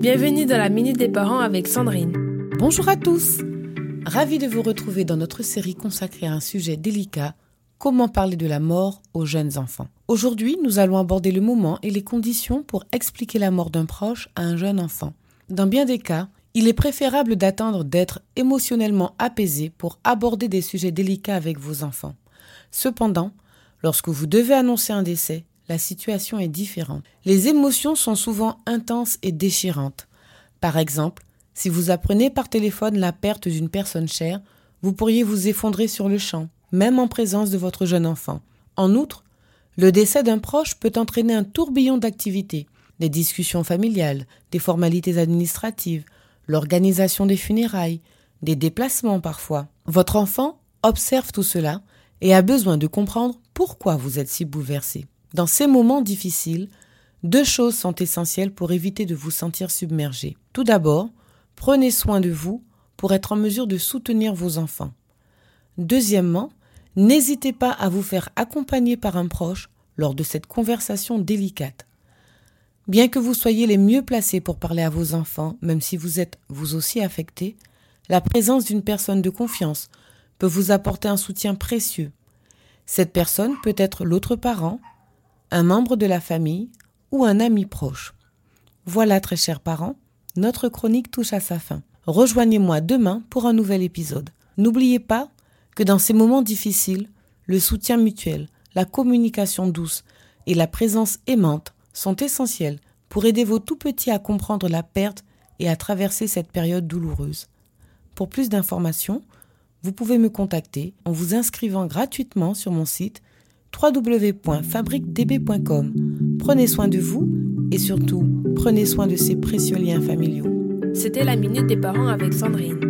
Bienvenue dans la Minute des Parents avec Sandrine. Bonjour à tous Ravi de vous retrouver dans notre série consacrée à un sujet délicat, comment parler de la mort aux jeunes enfants. Aujourd'hui, nous allons aborder le moment et les conditions pour expliquer la mort d'un proche à un jeune enfant. Dans bien des cas, il est préférable d'attendre d'être émotionnellement apaisé pour aborder des sujets délicats avec vos enfants. Cependant, lorsque vous devez annoncer un décès, la situation est différente. Les émotions sont souvent intenses et déchirantes. Par exemple, si vous apprenez par téléphone la perte d'une personne chère, vous pourriez vous effondrer sur le champ, même en présence de votre jeune enfant. En outre, le décès d'un proche peut entraîner un tourbillon d'activités, des discussions familiales, des formalités administratives, l'organisation des funérailles, des déplacements parfois. Votre enfant observe tout cela et a besoin de comprendre pourquoi vous êtes si bouleversé. Dans ces moments difficiles, deux choses sont essentielles pour éviter de vous sentir submergé. Tout d'abord, prenez soin de vous pour être en mesure de soutenir vos enfants. Deuxièmement, n'hésitez pas à vous faire accompagner par un proche lors de cette conversation délicate. Bien que vous soyez les mieux placés pour parler à vos enfants, même si vous êtes vous aussi affecté, la présence d'une personne de confiance peut vous apporter un soutien précieux. Cette personne peut être l'autre parent, un membre de la famille ou un ami proche. Voilà, très chers parents, notre chronique touche à sa fin. Rejoignez-moi demain pour un nouvel épisode. N'oubliez pas que dans ces moments difficiles, le soutien mutuel, la communication douce et la présence aimante sont essentiels pour aider vos tout petits à comprendre la perte et à traverser cette période douloureuse. Pour plus d'informations, vous pouvez me contacter en vous inscrivant gratuitement sur mon site www.fabriquedb.com. Prenez soin de vous et surtout, prenez soin de ces précieux liens familiaux. C'était la Minute des Parents avec Sandrine.